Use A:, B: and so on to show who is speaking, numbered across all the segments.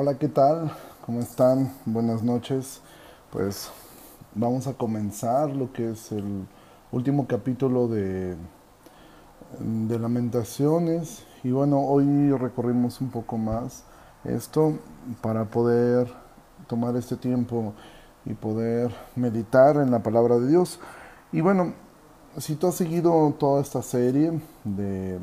A: Hola, ¿qué tal? ¿Cómo están? Buenas noches. Pues vamos a comenzar lo que es el último capítulo de, de Lamentaciones. Y bueno, hoy recorrimos un poco más esto para poder tomar este tiempo y poder meditar en la palabra de Dios. Y bueno, si tú has seguido toda esta serie de,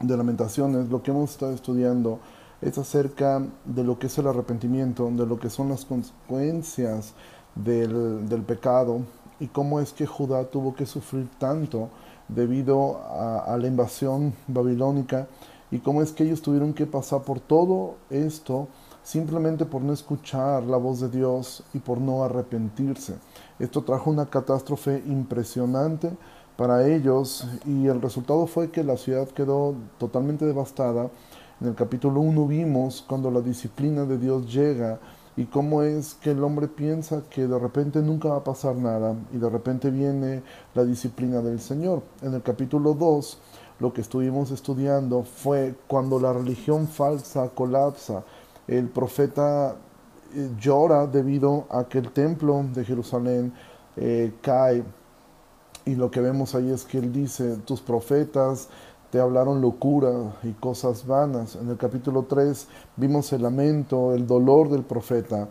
A: de lamentaciones, lo que hemos estado estudiando es acerca de lo que es el arrepentimiento, de lo que son las consecuencias del, del pecado y cómo es que Judá tuvo que sufrir tanto debido a, a, la invasión babilónica y cómo es que ellos tuvieron que pasar por todo esto simplemente por no escuchar la voz de Dios y por no arrepentirse. Esto trajo una catástrofe impresionante para ellos y el resultado fue que la ciudad quedó totalmente devastada. En el capítulo 1 vimos cuando la disciplina de Dios llega y cómo es que el hombre piensa que de repente nunca va a pasar nada y de repente viene la disciplina del Señor. En el capítulo 2 lo que estuvimos estudiando fue cuando la religión falsa colapsa, el profeta eh, llora debido a que el templo de Jerusalén eh, cae. Y lo que vemos ahí es que él dice, tus profetas hablaron locura y cosas vanas. En el capítulo 3 vimos el lamento, el dolor del profeta.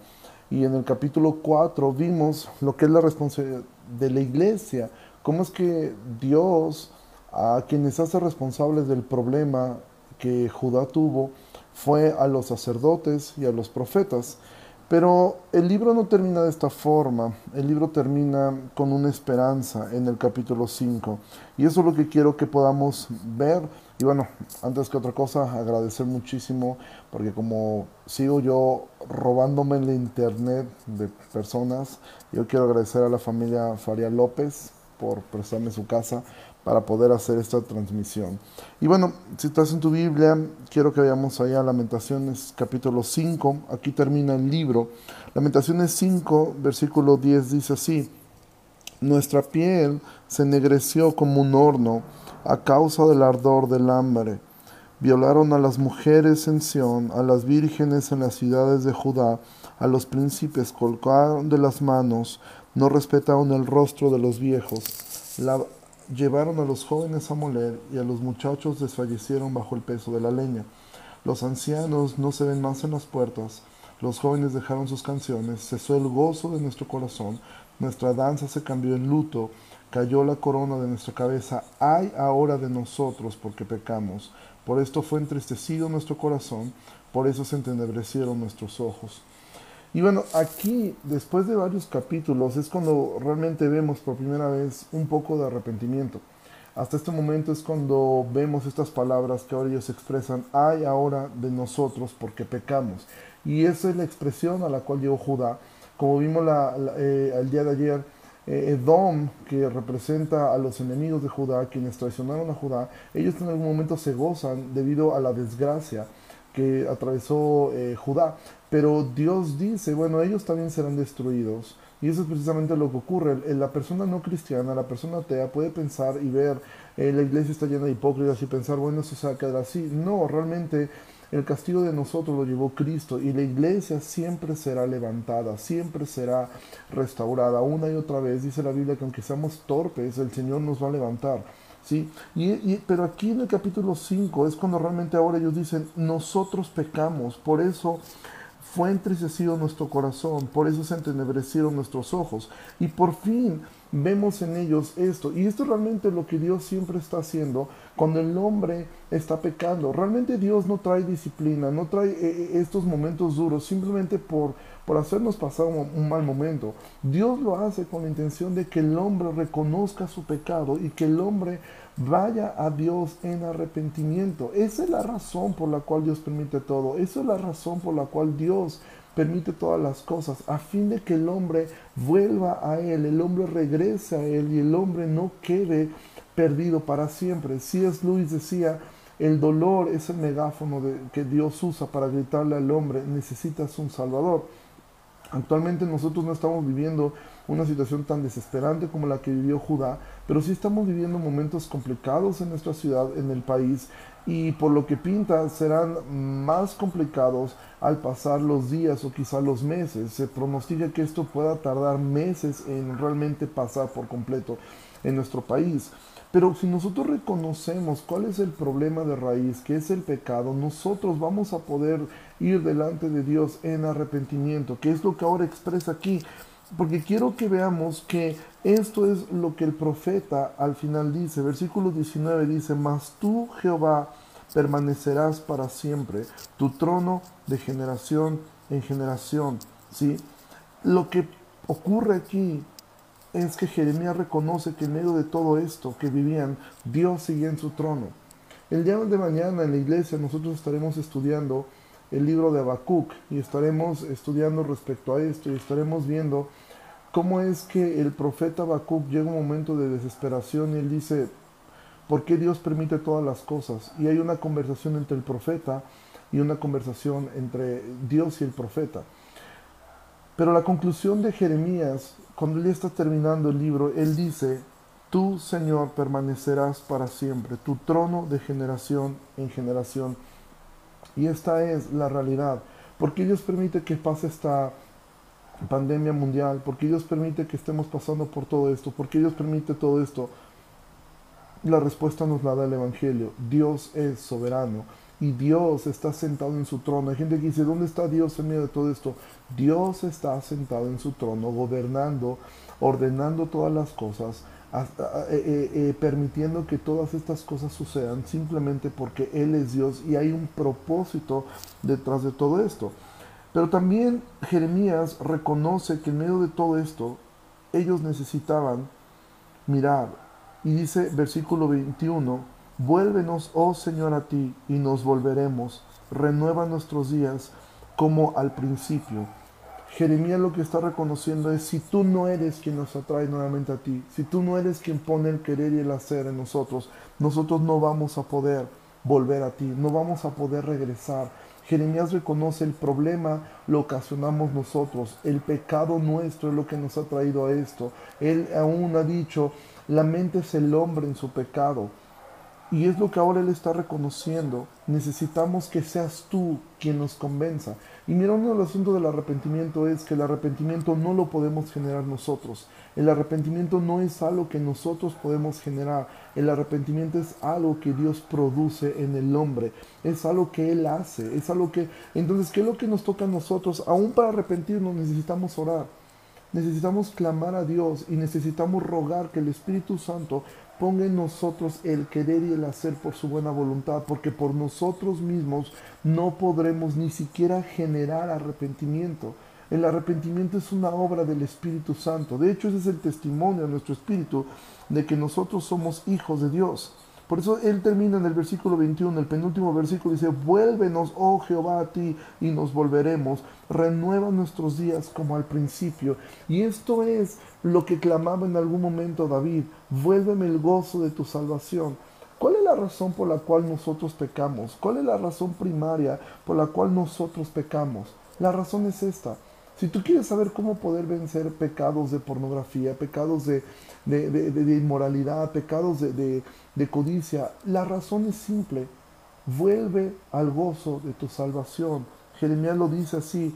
A: Y en el capítulo 4 vimos lo que es la responsabilidad de la iglesia, cómo es que Dios a quienes hace responsables del problema que Judá tuvo, fue a los sacerdotes y a los profetas. Pero el libro no termina de esta forma, el libro termina con una esperanza en el capítulo 5. Y eso es lo que quiero que podamos ver. Y bueno, antes que otra cosa, agradecer muchísimo, porque como sigo yo robándome en la internet de personas, yo quiero agradecer a la familia Faria López por prestarme su casa para poder hacer esta transmisión. Y bueno, si estás en tu Biblia, quiero que veamos allá Lamentaciones capítulo 5, aquí termina el libro. Lamentaciones 5, versículo 10 dice así, Nuestra piel se ennegreció como un horno a causa del ardor del hambre. Violaron a las mujeres en Sión, a las vírgenes en las ciudades de Judá, a los príncipes colgaron de las manos, no respetaron el rostro de los viejos. La, Llevaron a los jóvenes a moler y a los muchachos desfallecieron bajo el peso de la leña. Los ancianos no se ven más en las puertas. Los jóvenes dejaron sus canciones. Cesó el gozo de nuestro corazón. Nuestra danza se cambió en luto. Cayó la corona de nuestra cabeza. Ay ahora de nosotros porque pecamos. Por esto fue entristecido nuestro corazón. Por eso se entenebrecieron nuestros ojos. Y bueno, aquí, después de varios capítulos, es cuando realmente vemos por primera vez un poco de arrepentimiento. Hasta este momento es cuando vemos estas palabras que ahora ellos expresan, hay ahora de nosotros porque pecamos. Y esa es la expresión a la cual llegó Judá. Como vimos la, la, eh, el día de ayer, eh, Edom, que representa a los enemigos de Judá, quienes traicionaron a Judá, ellos en algún momento se gozan debido a la desgracia que atravesó eh, Judá. Pero Dios dice, bueno, ellos también serán destruidos. Y eso es precisamente lo que ocurre. La persona no cristiana, la persona atea, puede pensar y ver, eh, la iglesia está llena de hipócritas y pensar, bueno, eso se va a quedar así. No, realmente el castigo de nosotros lo llevó Cristo y la iglesia siempre será levantada, siempre será restaurada. Una y otra vez dice la Biblia que aunque seamos torpes, el Señor nos va a levantar. ¿Sí? Y, pero aquí en el capítulo 5 es cuando realmente ahora ellos dicen, nosotros pecamos, por eso fue entristecido nuestro corazón, por eso se entenebrecieron nuestros ojos. Y por fin vemos en ellos esto. Y esto es realmente lo que Dios siempre está haciendo cuando el hombre está pecando. Realmente Dios no trae disciplina, no trae eh, eh, estos momentos duros simplemente por, por hacernos pasar un, mal momento. Dios lo hace con la intención de que el hombre reconozca su pecado y que el hombre vaya a Dios en arrepentimiento. Esa es la razón por la cual Dios permite todo. Esa es la razón por la cual Dios permite todas las cosas, a fin de que el hombre vuelva a Él, el hombre regrese a Él y el hombre no quede perdido para siempre. es Luis decía, el dolor es el megáfono que Dios usa para gritarle al hombre, necesitas un Salvador. Actualmente nosotros no estamos viviendo una situación tan desesperante como la que vivió Judá, pero sí estamos viviendo momentos complicados en nuestra ciudad, en el país, y por lo que pinta serán más complicados al pasar los días o quizá los meses. Se pronostica que esto pueda tardar meses en realmente pasar por completo en nuestro país. Pero si nosotros reconocemos cuál es el problema de raíz, que es el pecado, nosotros vamos a poder ir delante de Dios en arrepentimiento, que es lo que ahora expresa aquí. Porque quiero que veamos que esto es lo que el profeta al final dice. Versículo 19 dice, mas tú Jehová permanecerás para siempre, tu trono de generación en generación. ¿sí? Lo que ocurre aquí es que Jeremías reconoce que en medio de todo esto que vivían, Dios seguía en su trono. El día de mañana en la iglesia nosotros estaremos estudiando el libro de Habacuc y estaremos estudiando respecto a esto y estaremos viendo cómo es que el profeta Habacuc llega un momento de desesperación y él dice, ¿por qué Dios permite todas las cosas? Y hay una conversación entre el profeta y una conversación entre Dios y el profeta. Pero la conclusión de Jeremías cuando él está terminando el libro, él dice, tú Señor permanecerás para siempre, tu trono de generación en generación. Y esta es la realidad. porque Dios permite que pase esta pandemia mundial? porque Dios permite que estemos pasando por todo esto? porque Dios permite todo esto? La respuesta nos la da el Evangelio. Dios es soberano y Dios está sentado en su trono. Hay gente que dice, ¿dónde está Dios en medio de todo esto? Dios está sentado en su trono, gobernando, ordenando todas las cosas, eh, eh, eh, permitiendo que todas estas cosas sucedan simplemente porque Él es Dios y hay un propósito detrás de todo esto. Pero también Jeremías reconoce que en medio de todo esto, ellos necesitaban mirar. Y dice versículo 21, Vuélvenos, oh Señor, a ti, y nos volveremos. Renueva nuestros días como al principio. Jeremías lo que está reconociendo es, si tú no eres quien nos atrae nuevamente a ti, si tú no eres quien pone el querer y el hacer en nosotros, nosotros no vamos a poder volver a ti, no vamos a poder regresar. Jeremías reconoce el problema, lo ocasionamos nosotros, el pecado nuestro es lo que nos ha traído a esto. Él aún ha dicho, la mente es el hombre en su pecado. Y es lo que ahora Él está reconociendo. Necesitamos que seas tú quien nos convenza. Y mira, uno de los asuntos del arrepentimiento es que el arrepentimiento no lo podemos generar nosotros. El arrepentimiento no es algo que nosotros podemos generar. El arrepentimiento es algo que Dios produce en el hombre. Es algo que Él hace. Es algo que... Entonces, ¿qué es lo que nos toca a nosotros? Aún para arrepentirnos necesitamos orar. Necesitamos clamar a Dios y necesitamos rogar que el Espíritu Santo ponga en nosotros el querer y el hacer por su buena voluntad, porque por nosotros mismos no podremos ni siquiera generar arrepentimiento. El arrepentimiento es una obra del Espíritu Santo. De hecho, ese es el testimonio de nuestro espíritu de que nosotros somos hijos de Dios. Por eso él termina en el versículo 21, el penúltimo versículo, dice, vuélvenos, oh Jehová, a ti y nos volveremos. Renueva nuestros días como al principio. Y esto es lo que clamaba en algún momento David, vuélveme el gozo de tu salvación. ¿Cuál es la razón por la cual nosotros pecamos? ¿Cuál es la razón primaria por la cual nosotros pecamos? La razón es esta. Si tú quieres saber cómo poder vencer pecados de pornografía, pecados de, de, inmoralidad, pecados de, codicia, la razón es simple. Vuelve al gozo de tu salvación. Jeremías lo dice así,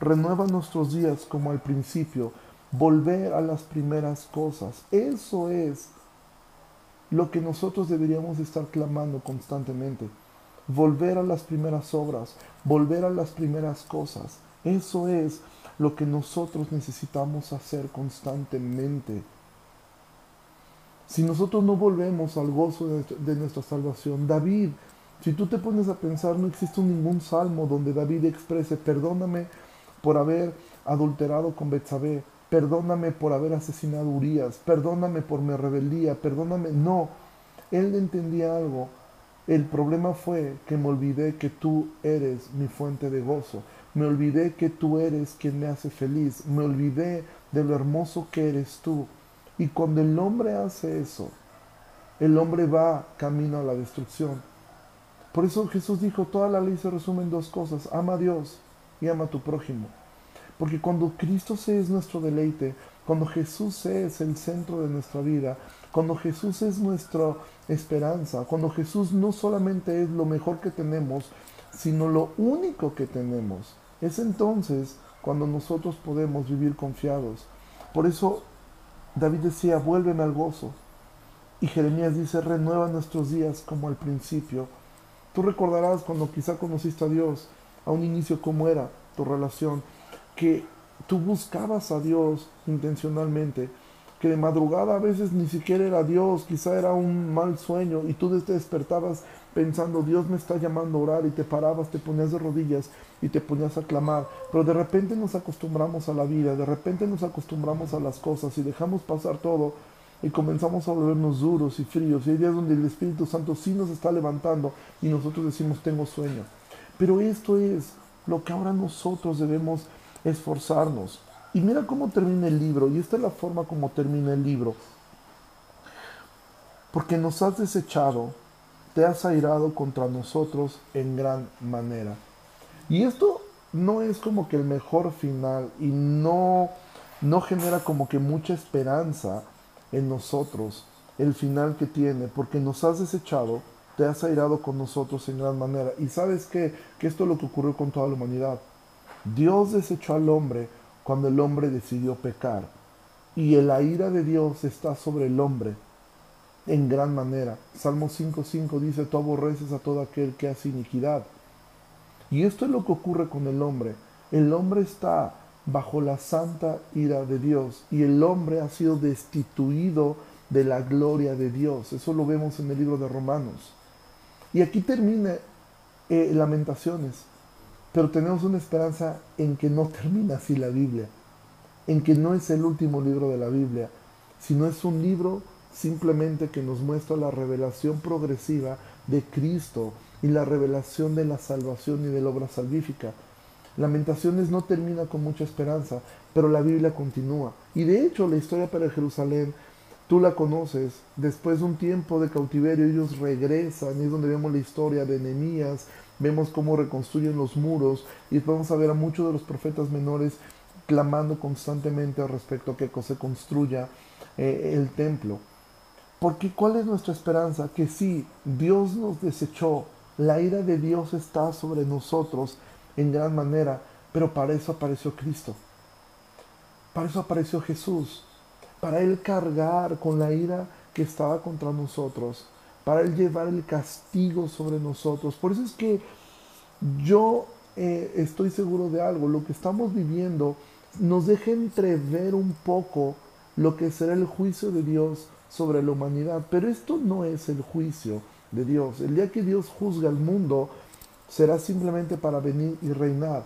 A: renueva nuestros días como al principio volver a las primeras cosas. Eso es lo que nosotros deberíamos estar clamando constantemente. Volver a las primeras obras, volver a las primeras cosas. Eso es lo que nosotros necesitamos hacer constantemente. Si nosotros no volvemos al gozo de, nuestra salvación, David, si tú te pones a pensar, no existe ningún salmo donde David exprese, perdóname por haber adulterado con Betsabé, perdóname por haber asesinado a Urias, perdóname por mi rebeldía, perdóname. No, él entendía algo. El problema fue que me olvidé que tú eres mi fuente de gozo. Me olvidé que tú eres quien me hace feliz. Me olvidé de lo hermoso que eres tú. Y cuando el hombre hace eso, el hombre va camino a la destrucción. Por eso Jesús dijo, toda la ley se resume en dos cosas. Ama a Dios y ama a tu prójimo. Porque cuando Cristo se es nuestro deleite, cuando Jesús es el centro de nuestra vida, cuando Jesús es nuestra esperanza, cuando Jesús no solamente es lo mejor que tenemos, sino lo único que tenemos. Es entonces cuando nosotros podemos vivir confiados. Por eso David decía, vuélveme al gozo. Y Jeremías dice, renueva nuestros días como al principio. Tú recordarás cuando quizá conociste a Dios, a un inicio cómo era tu relación, que tú buscabas a Dios intencionalmente, que de madrugada a veces ni siquiera era Dios, quizá era un mal sueño y tú te despertabas pensando, Dios me está llamando a orar y te parabas, te ponías de rodillas y te ponías a clamar. Pero de repente nos acostumbramos a la vida, de repente nos acostumbramos a las cosas y dejamos pasar todo y comenzamos a volvernos duros y fríos. Y hay días donde el Espíritu Santo sí nos está levantando y nosotros decimos, tengo sueño. Pero esto es lo que ahora nosotros debemos esforzarnos. Y mira cómo termina el libro, y esta es la forma como termina el libro. Porque nos has desechado, te has airado contra nosotros en gran manera. Y esto no es como que el mejor final y no, no genera como que mucha esperanza en nosotros el final que tiene, porque nos has desechado, te has airado con nosotros en gran manera. Y sabes qué? que esto es lo que ocurrió con toda la humanidad. Dios desechó al hombre cuando el hombre decidió pecar. Y la ira de Dios está sobre el hombre en gran manera. Salmo 5.5 dice, tú aborreces a todo aquel que hace iniquidad. Y esto es lo que ocurre con el hombre. El hombre está bajo la santa ira de Dios y el hombre ha sido destituido de la gloria de Dios. Eso lo vemos en el libro de Romanos. Y aquí termina eh, Lamentaciones. Pero tenemos una esperanza en que no termina así la Biblia, en que no es el último libro de la Biblia, sino es un libro simplemente que nos muestra la revelación progresiva de Cristo y la revelación de la salvación y de la obra salvífica. Lamentaciones no termina con mucha esperanza, pero la Biblia continúa. Y de hecho la historia para Jerusalén, tú la conoces, después de un tiempo de cautiverio ellos regresan, y es donde vemos la historia de Nehemías, vemos cómo reconstruyen los muros y vamos a ver a muchos de los profetas menores clamando constantemente respecto a que se construya eh, el templo. Porque ¿cuál es nuestra esperanza? Que sí, Dios nos desechó, la ira de Dios está sobre nosotros en gran manera, pero para eso apareció Cristo. Para eso apareció Jesús, para Él cargar con la ira que estaba contra nosotros para Él llevar el castigo sobre nosotros. Por eso es que yo eh, estoy seguro de algo, lo que estamos viviendo nos deja entrever un poco lo que será el juicio de Dios sobre la humanidad. Pero esto no es el juicio de Dios. El día que Dios juzga al mundo será simplemente para venir y reinar.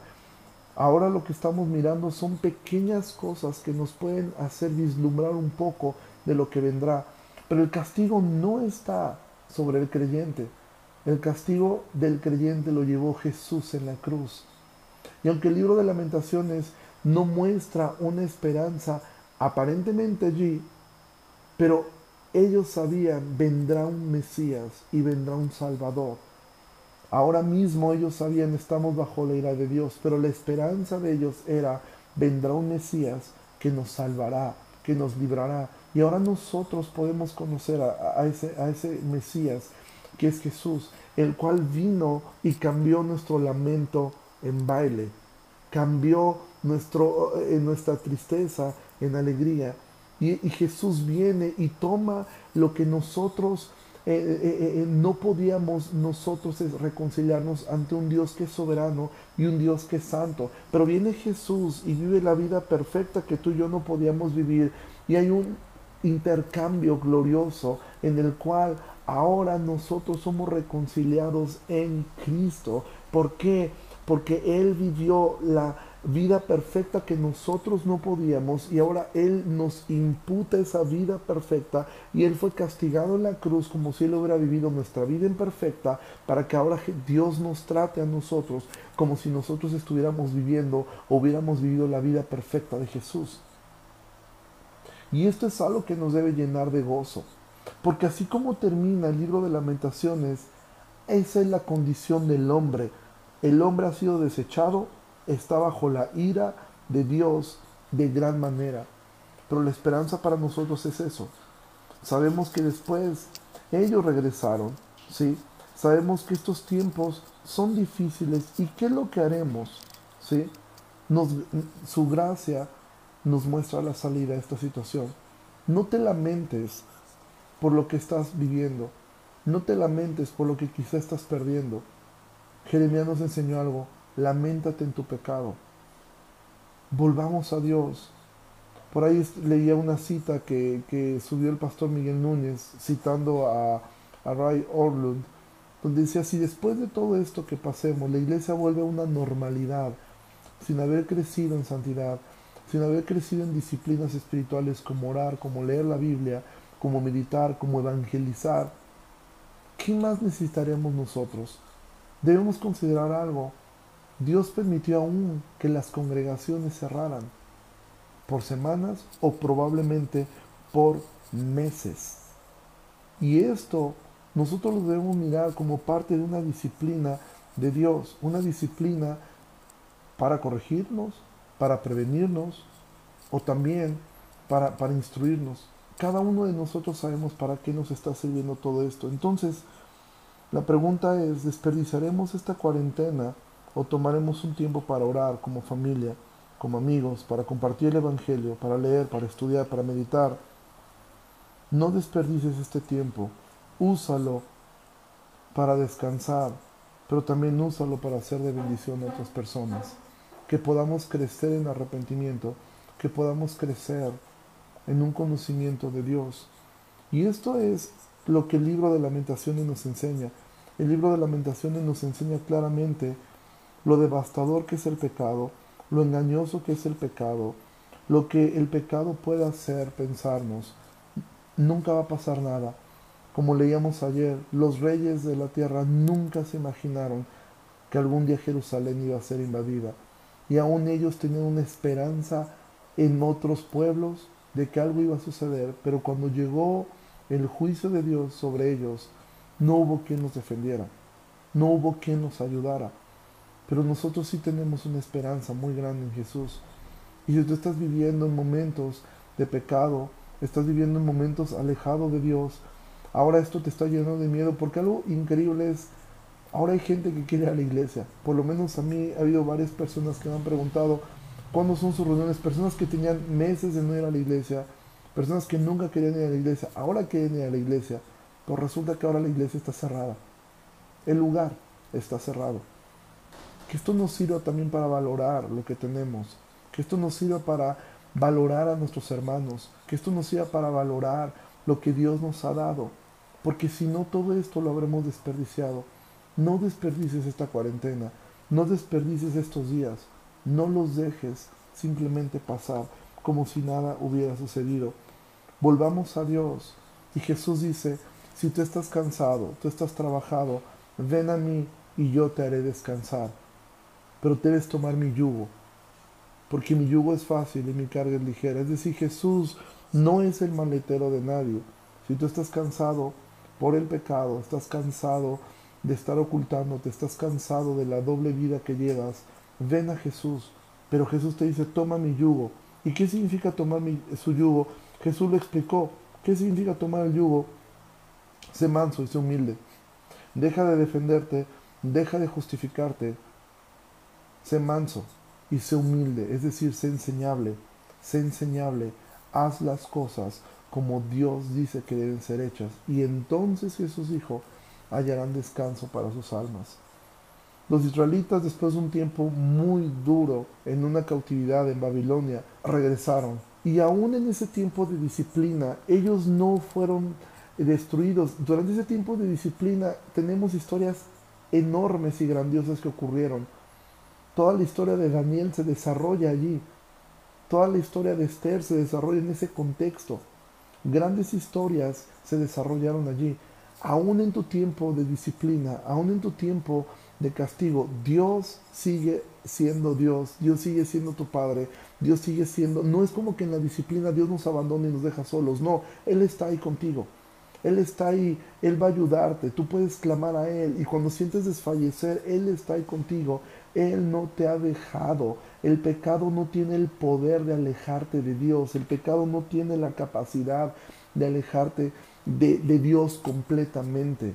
A: Ahora lo que estamos mirando son pequeñas cosas que nos pueden hacer vislumbrar un poco de lo que vendrá. Pero el castigo no está sobre el creyente. El castigo del creyente lo llevó Jesús en la cruz. Y aunque el libro de lamentaciones no muestra una esperanza aparentemente allí, pero ellos sabían, vendrá un Mesías y vendrá un Salvador. Ahora mismo ellos sabían, estamos bajo la ira de Dios, pero la esperanza de ellos era, vendrá un Mesías que nos salvará, que nos librará, y ahora nosotros podemos conocer a, ese, Mesías, que es Jesús, el cual vino y cambió nuestro lamento en baile, cambió nuestro, eh, nuestra tristeza en alegría. Y, Jesús viene y toma lo que nosotros eh, eh, no podíamos nosotros reconciliarnos ante un Dios que es soberano y un Dios que es santo. Pero viene Jesús y vive la vida perfecta que tú y yo no podíamos vivir. Y hay un intercambio glorioso en el cual ahora nosotros somos reconciliados en Cristo. ¿Por qué? Porque Él vivió la vida perfecta que nosotros no podíamos y ahora Él nos imputa esa vida perfecta y Él fue castigado en la cruz como si Él hubiera vivido nuestra vida imperfecta para que ahora Dios nos trate a nosotros como si nosotros estuviéramos viviendo o hubiéramos vivido la vida perfecta de Jesús. Y esto es algo que nos debe llenar de gozo. Porque así como termina el libro de lamentaciones, esa es la condición del hombre. El hombre ha sido desechado, está bajo la ira de Dios de gran manera. pero la esperanza para nosotros es eso. Sabemos que después ellos regresaron, ¿sí? Sabemos que estos tiempos son difíciles y qué es lo que haremos, ¿sí? Nos, su gracia nos muestra la salida a esta situación. No te lamentes por lo que estás viviendo. No te lamentes por lo que quizá estás perdiendo. Jeremías nos enseñó algo. Lamentate en tu pecado. Volvamos a Dios. Por ahí leía una cita que, subió el pastor Miguel Núñez citando a, a Ray Orlund, donde decía, si después de todo esto que pasemos, la iglesia vuelve a una normalidad, sin haber crecido en santidad, sin haber crecido en disciplinas espirituales como orar, como leer la Biblia, como meditar, como evangelizar, ¿qué más necesitaremos nosotros? Debemos considerar algo. Dios permitió aún que las congregaciones cerraran por semanas o probablemente por meses. Y esto nosotros lo debemos mirar como parte de una disciplina de Dios, una disciplina para corregirnos, para prevenirnos o también para, para instruirnos. Cada uno de nosotros sabemos para qué nos está sirviendo todo esto. Entonces, la pregunta es, ¿desperdiciaremos esta cuarentena o tomaremos un tiempo para orar como familia? como amigos, para compartir el Evangelio, para leer, para estudiar, para meditar. No desperdices este tiempo, úsalo para descansar, pero también úsalo para hacer de bendición a otras personas. Que podamos crecer en arrepentimiento, que podamos crecer en un conocimiento de Dios. Y esto es lo que el libro de lamentaciones nos enseña. El libro de lamentaciones nos enseña claramente lo devastador que es el pecado, lo engañoso que es el pecado, lo que el pecado puede hacer pensarnos. Nunca va a pasar nada. Como leíamos ayer, los reyes de la tierra nunca se imaginaron que algún día Jerusalén iba a ser invadida. Y aún ellos tenían una esperanza en otros pueblos de que algo iba a suceder, pero cuando llegó el juicio de Dios sobre ellos, no hubo quien nos defendiera, no hubo quien nos ayudara. Pero nosotros sí tenemos una esperanza muy grande en Jesús. Y si tú estás viviendo en momentos de pecado, estás viviendo en momentos alejados de Dios, ahora esto te está llenando de miedo, porque algo increíble es, ahora hay gente que quiere ir a la iglesia. Por lo menos a mí ha habido varias personas que me han preguntado cuándo son sus reuniones, personas que tenían meses de no ir a la iglesia, personas que nunca querían ir a la iglesia, ahora quieren ir a la iglesia, pero resulta que ahora la iglesia está cerrada. El lugar está cerrado que esto nos sirva también para valorar lo que tenemos, que esto nos sirva para valorar a nuestros hermanos, que esto nos sirva para valorar lo que Dios nos ha dado, porque si no todo esto lo habremos desperdiciado. No desperdicies esta cuarentena, no desperdicies estos días, no los dejes simplemente pasar como si nada hubiera sucedido. Volvamos a Dios. Y Jesús dice, si tú estás cansado, tú estás trabajado, ven a mí y yo te haré descansar pero debes tomar mi yugo, porque mi yugo es fácil y mi carga es ligera. Es decir, Jesús no es el maletero de nadie. Si tú estás cansado por el pecado, estás cansado de estar ocultándote, estás cansado de la doble vida que llevas, ven a Jesús. Pero Jesús te dice, toma mi yugo. ¿Y qué significa tomar su yugo? Jesús lo explicó. ¿Qué significa tomar el yugo? Sé manso y sé humilde. Deja de defenderte, deja de justificarte, Sé manso y sé humilde, es decir, sé enseñable, sé enseñable, haz las cosas como Dios dice que deben ser hechas. Y entonces Jesús dijo, hallarán descanso para sus almas. Los israelitas, después de un tiempo muy duro en una cautividad en Babilonia, regresaron. Y aún en ese tiempo de disciplina, ellos no fueron destruidos. Durante ese tiempo de disciplina tenemos historias enormes y grandiosas que ocurrieron. Toda la historia de Daniel se desarrolla allí. Toda la historia de Esther se desarrolla en ese contexto. Grandes historias se desarrollaron allí. Aún en tu tiempo de disciplina, aún en tu tiempo de castigo, Dios sigue siendo Dios, Dios sigue siendo tu Padre, Dios sigue siendo, no es como que en la disciplina Dios nos abandona y nos deja solos, no, Él está ahí contigo. Él está ahí, Él va a ayudarte, tú puedes clamar a Él y cuando sientes desfallecer, Él está ahí contigo, Él no te ha dejado. El pecado no tiene el poder de alejarte de Dios. El pecado no tiene la capacidad de alejarte de, Dios completamente.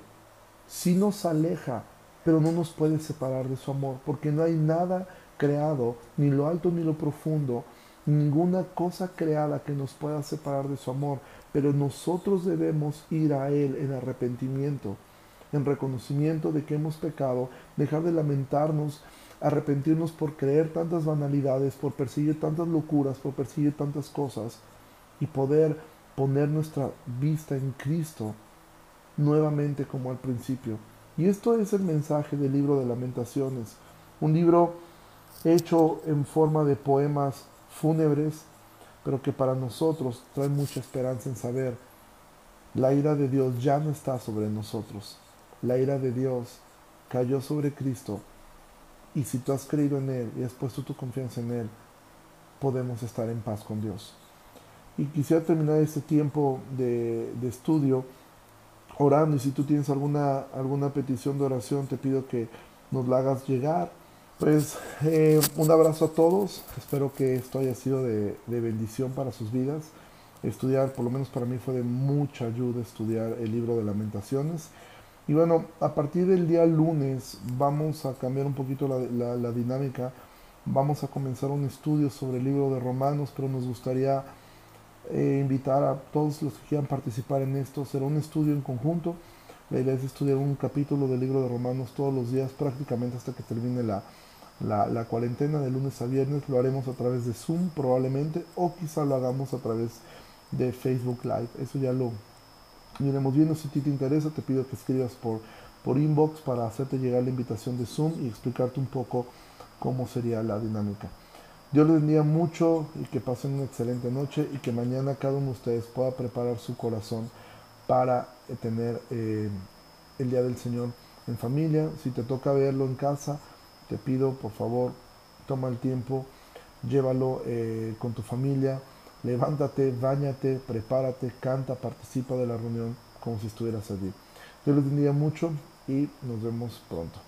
A: Sí nos aleja, pero no nos puede separar de su amor, porque no hay nada creado, ni lo alto ni lo profundo, ninguna cosa creada que nos pueda separar de su amor, pero nosotros debemos ir a Él en arrepentimiento, en reconocimiento de que hemos pecado, dejar de lamentarnos, arrepentirnos por creer tantas banalidades, por perseguir tantas locuras, por perseguir tantas cosas y poder poner nuestra vista en Cristo nuevamente como al principio. Y esto es el mensaje del libro de lamentaciones, un libro hecho en forma de poemas fúnebres, pero que para nosotros trae mucha esperanza en saber, la ira de Dios ya no está sobre nosotros, la ira de Dios cayó sobre Cristo, y si tú has creído en Él y has puesto tu confianza en Él, podemos estar en paz con Dios. Y quisiera terminar este tiempo de, de estudio orando y si tú tienes alguna, alguna petición de oración, te pido que nos la hagas llegar pues eh, un abrazo a todos, espero que esto haya sido de, bendición para sus vidas. Estudiar, por lo menos para mí fue de mucha ayuda estudiar el libro de lamentaciones. Y bueno, a partir del día lunes vamos a cambiar un poquito la, dinámica. Vamos a comenzar un estudio sobre el libro de Romanos, pero nos gustaría eh, invitar a todos los que quieran participar en esto. Será un estudio en conjunto. La idea es estudiar un capítulo del libro de Romanos todos los días, prácticamente hasta que termine la, la, cuarentena de lunes a viernes lo haremos a través de Zoom probablemente o quizá lo hagamos a través de Facebook Live. Eso ya lo iremos viendo. Si a ti te interesa, te pido que escribas por, por inbox para hacerte llegar la invitación de Zoom y explicarte un poco cómo sería la dinámica. Dios les bendiga mucho y que pasen una excelente noche y que mañana cada uno de ustedes pueda preparar su corazón para eh, tener eh, el Día del Señor en familia. Si te toca verlo en casa, te pido, por favor, toma el tiempo, llévalo eh, con tu familia, levántate, bañate, prepárate, canta, participa de la reunión como si estuvieras allí. Yo les bendiga mucho y nos vemos pronto.